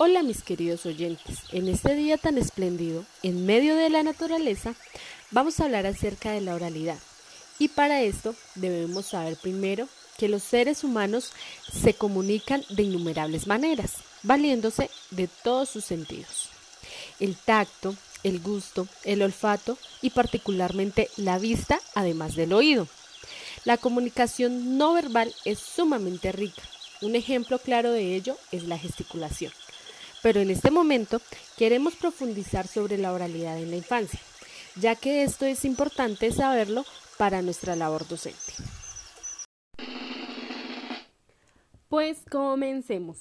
Hola mis queridos oyentes, en este día tan espléndido, en medio de la naturaleza, vamos a hablar acerca de la oralidad. Y para esto debemos saber primero que los seres humanos se comunican de innumerables maneras, valiéndose de todos sus sentidos. El tacto, el gusto, el olfato y particularmente la vista, además del oído. La comunicación no verbal es sumamente rica. Un ejemplo claro de ello es la gesticulación pero en este momento queremos profundizar sobre la oralidad en la infancia, ya que esto es importante saberlo para nuestra labor docente. Pues comencemos.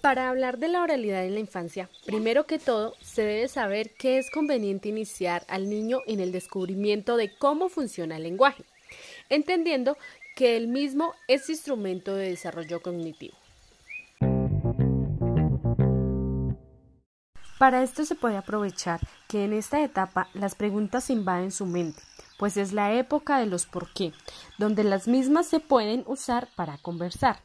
Para hablar de la oralidad en la infancia, primero que todo se debe saber que es conveniente iniciar al niño en el descubrimiento de cómo funciona el lenguaje, entendiendo que el mismo es instrumento de desarrollo cognitivo. Para esto se puede aprovechar que en esta etapa las preguntas invaden su mente, pues es la época de los por qué, donde las mismas se pueden usar para conversar.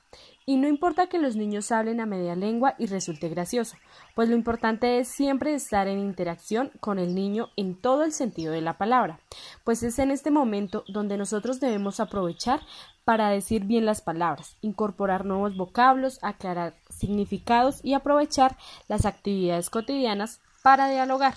Y no importa que los niños hablen a media lengua y resulte gracioso, pues lo importante es siempre estar en interacción con el niño en todo el sentido de la palabra, pues es en este momento donde nosotros debemos aprovechar para decir bien las palabras, incorporar nuevos vocablos, aclarar significados y aprovechar las actividades cotidianas para dialogar.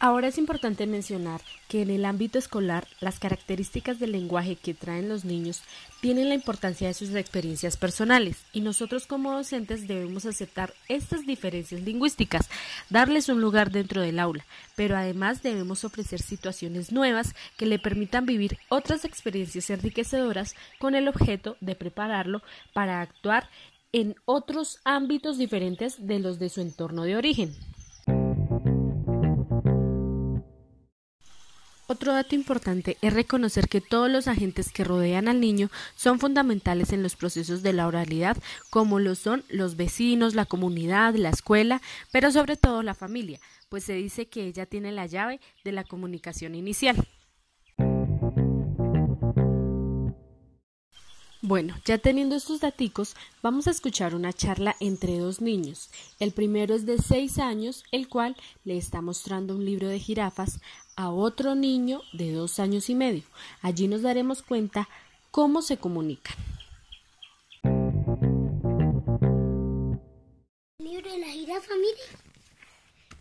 Ahora es importante mencionar que en el ámbito escolar las características del lenguaje que traen los niños tienen la importancia de sus experiencias personales y nosotros como docentes debemos aceptar estas diferencias lingüísticas, darles un lugar dentro del aula, pero además debemos ofrecer situaciones nuevas que le permitan vivir otras experiencias enriquecedoras con el objeto de prepararlo para actuar en otros ámbitos diferentes de los de su entorno de origen. Otro dato importante es reconocer que todos los agentes que rodean al niño son fundamentales en los procesos de la oralidad, como lo son los vecinos, la comunidad, la escuela, pero sobre todo la familia, pues se dice que ella tiene la llave de la comunicación inicial. Bueno, ya teniendo estos daticos, vamos a escuchar una charla entre dos niños. El primero es de seis años, el cual le está mostrando un libro de jirafas a otro niño de dos años y medio. Allí nos daremos cuenta cómo se comunican. libro de la jirafa, mire.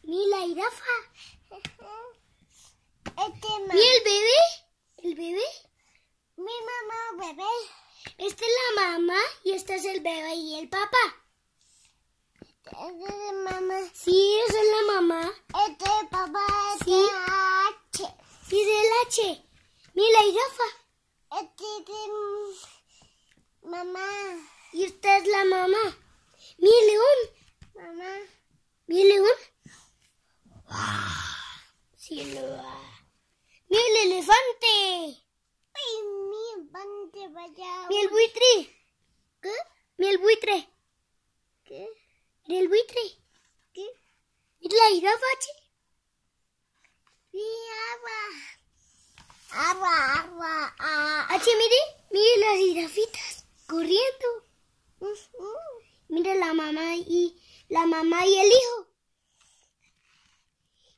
Mire la jirafa. Este mire el bebé. El bebé. Mi mamá, bebé. Esta es la mamá y este es el bebé y el papá. ¿Esta es la mamá? Sí, esa es la mamá. Este es el papá, este sí. H. Sí, es el H. Mira la jirafa. Este es mamá. Y esta es la mamá. Mira el león. Mamá. Mira el león. Sí, lo Mira el elefante. Ay, mi elefante vaya. Mira el buitre. ¿Qué? Mira el buitre. ¿Qué? Mira el buitre. ¿Qué? Mira la jirafa, che. Agua. Agua, agua, agua. H, mire, mire las jirafitas corriendo. Mira la mamá y la mamá y el hijo.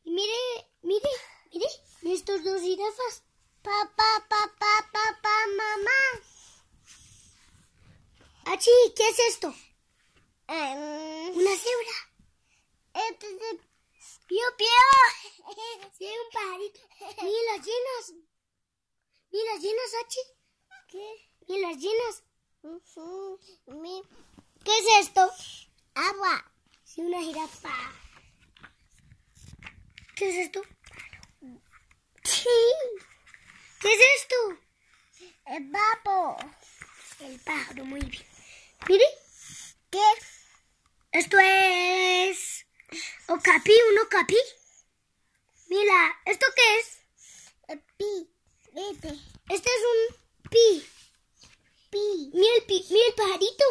Y mire, mire, mire, estos dos jirafas. Papá, papá, papá, mamá. Achi, ¿qué es esto? Una cebra. Pío, pío. Sí, un pajarito. Mira las llenas. Mira las llenas, Achi. ¿Qué? Mira las llenas. ¿Qué es esto? Agua. Sí, una jirafa. ¿Qué es esto? Sí. ¿Qué es esto? El papo. El pájaro, muy bien. Mire. ¿Qué? Esto es... Okapi, un okapi. Mira, ¿esto qué es? El pi. Este. Este es un pi. Pi. Mira el, pi. Mira el pajarito.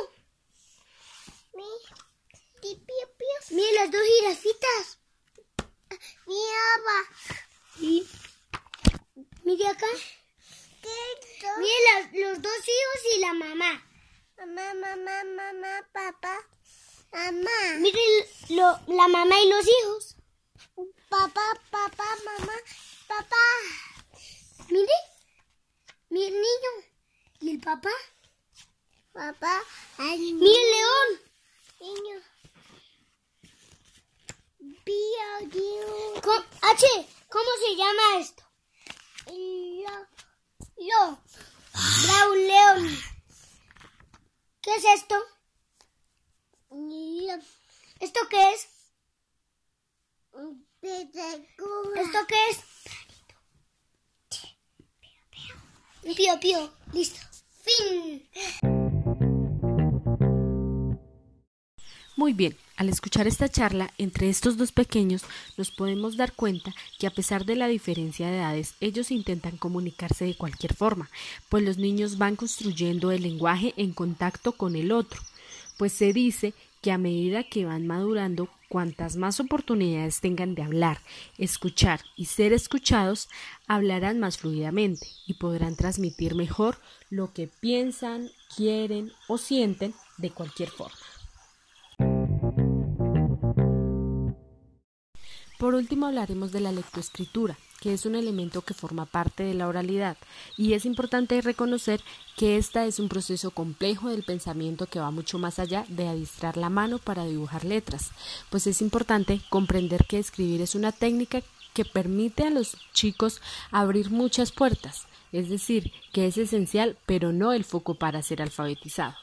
Mira las dos jirafitas. Mira, Mire acá. Mire los dos hijos y la mamá. Mamá, mamá, mamá, papá. Mamá. Mire lo, la mamá y los hijos. Papá, papá, mamá, papá. Mire, mi niño. ¿Y el papá? Papá. Ay, Mire el león. Niño. ¿Cómo, H, ¿cómo se llama esto? Lo, lo. Brown León. ¿Qué es esto? ¿Esto qué es? ¿Esto qué es? Pío, pío. Listo. Fin. Muy bien, al escuchar esta charla entre estos dos pequeños nos podemos dar cuenta que a pesar de la diferencia de edades, ellos intentan comunicarse de cualquier forma, pues los niños van construyendo el lenguaje en contacto con el otro, pues se dice que a medida que van madurando, cuantas más oportunidades tengan de hablar, escuchar y ser escuchados, hablarán más fluidamente y podrán transmitir mejor lo que piensan, quieren o sienten de cualquier forma. Por último hablaremos de la lectoescritura, que es un elemento que forma parte de la oralidad, y es importante reconocer que esta es un proceso complejo del pensamiento que va mucho más allá de adiestrar la mano para dibujar letras, pues es importante comprender que escribir es una técnica que permite a los chicos abrir muchas puertas, es decir, que es esencial, pero no el foco para ser alfabetizado.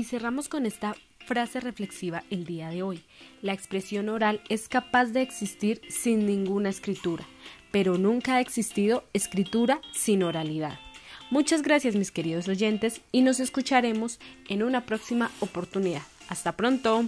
Y cerramos con esta frase reflexiva el día de hoy. La expresión oral es capaz de existir sin ninguna escritura, pero nunca ha existido escritura sin oralidad. Muchas gracias mis queridos oyentes y nos escucharemos en una próxima oportunidad. Hasta pronto.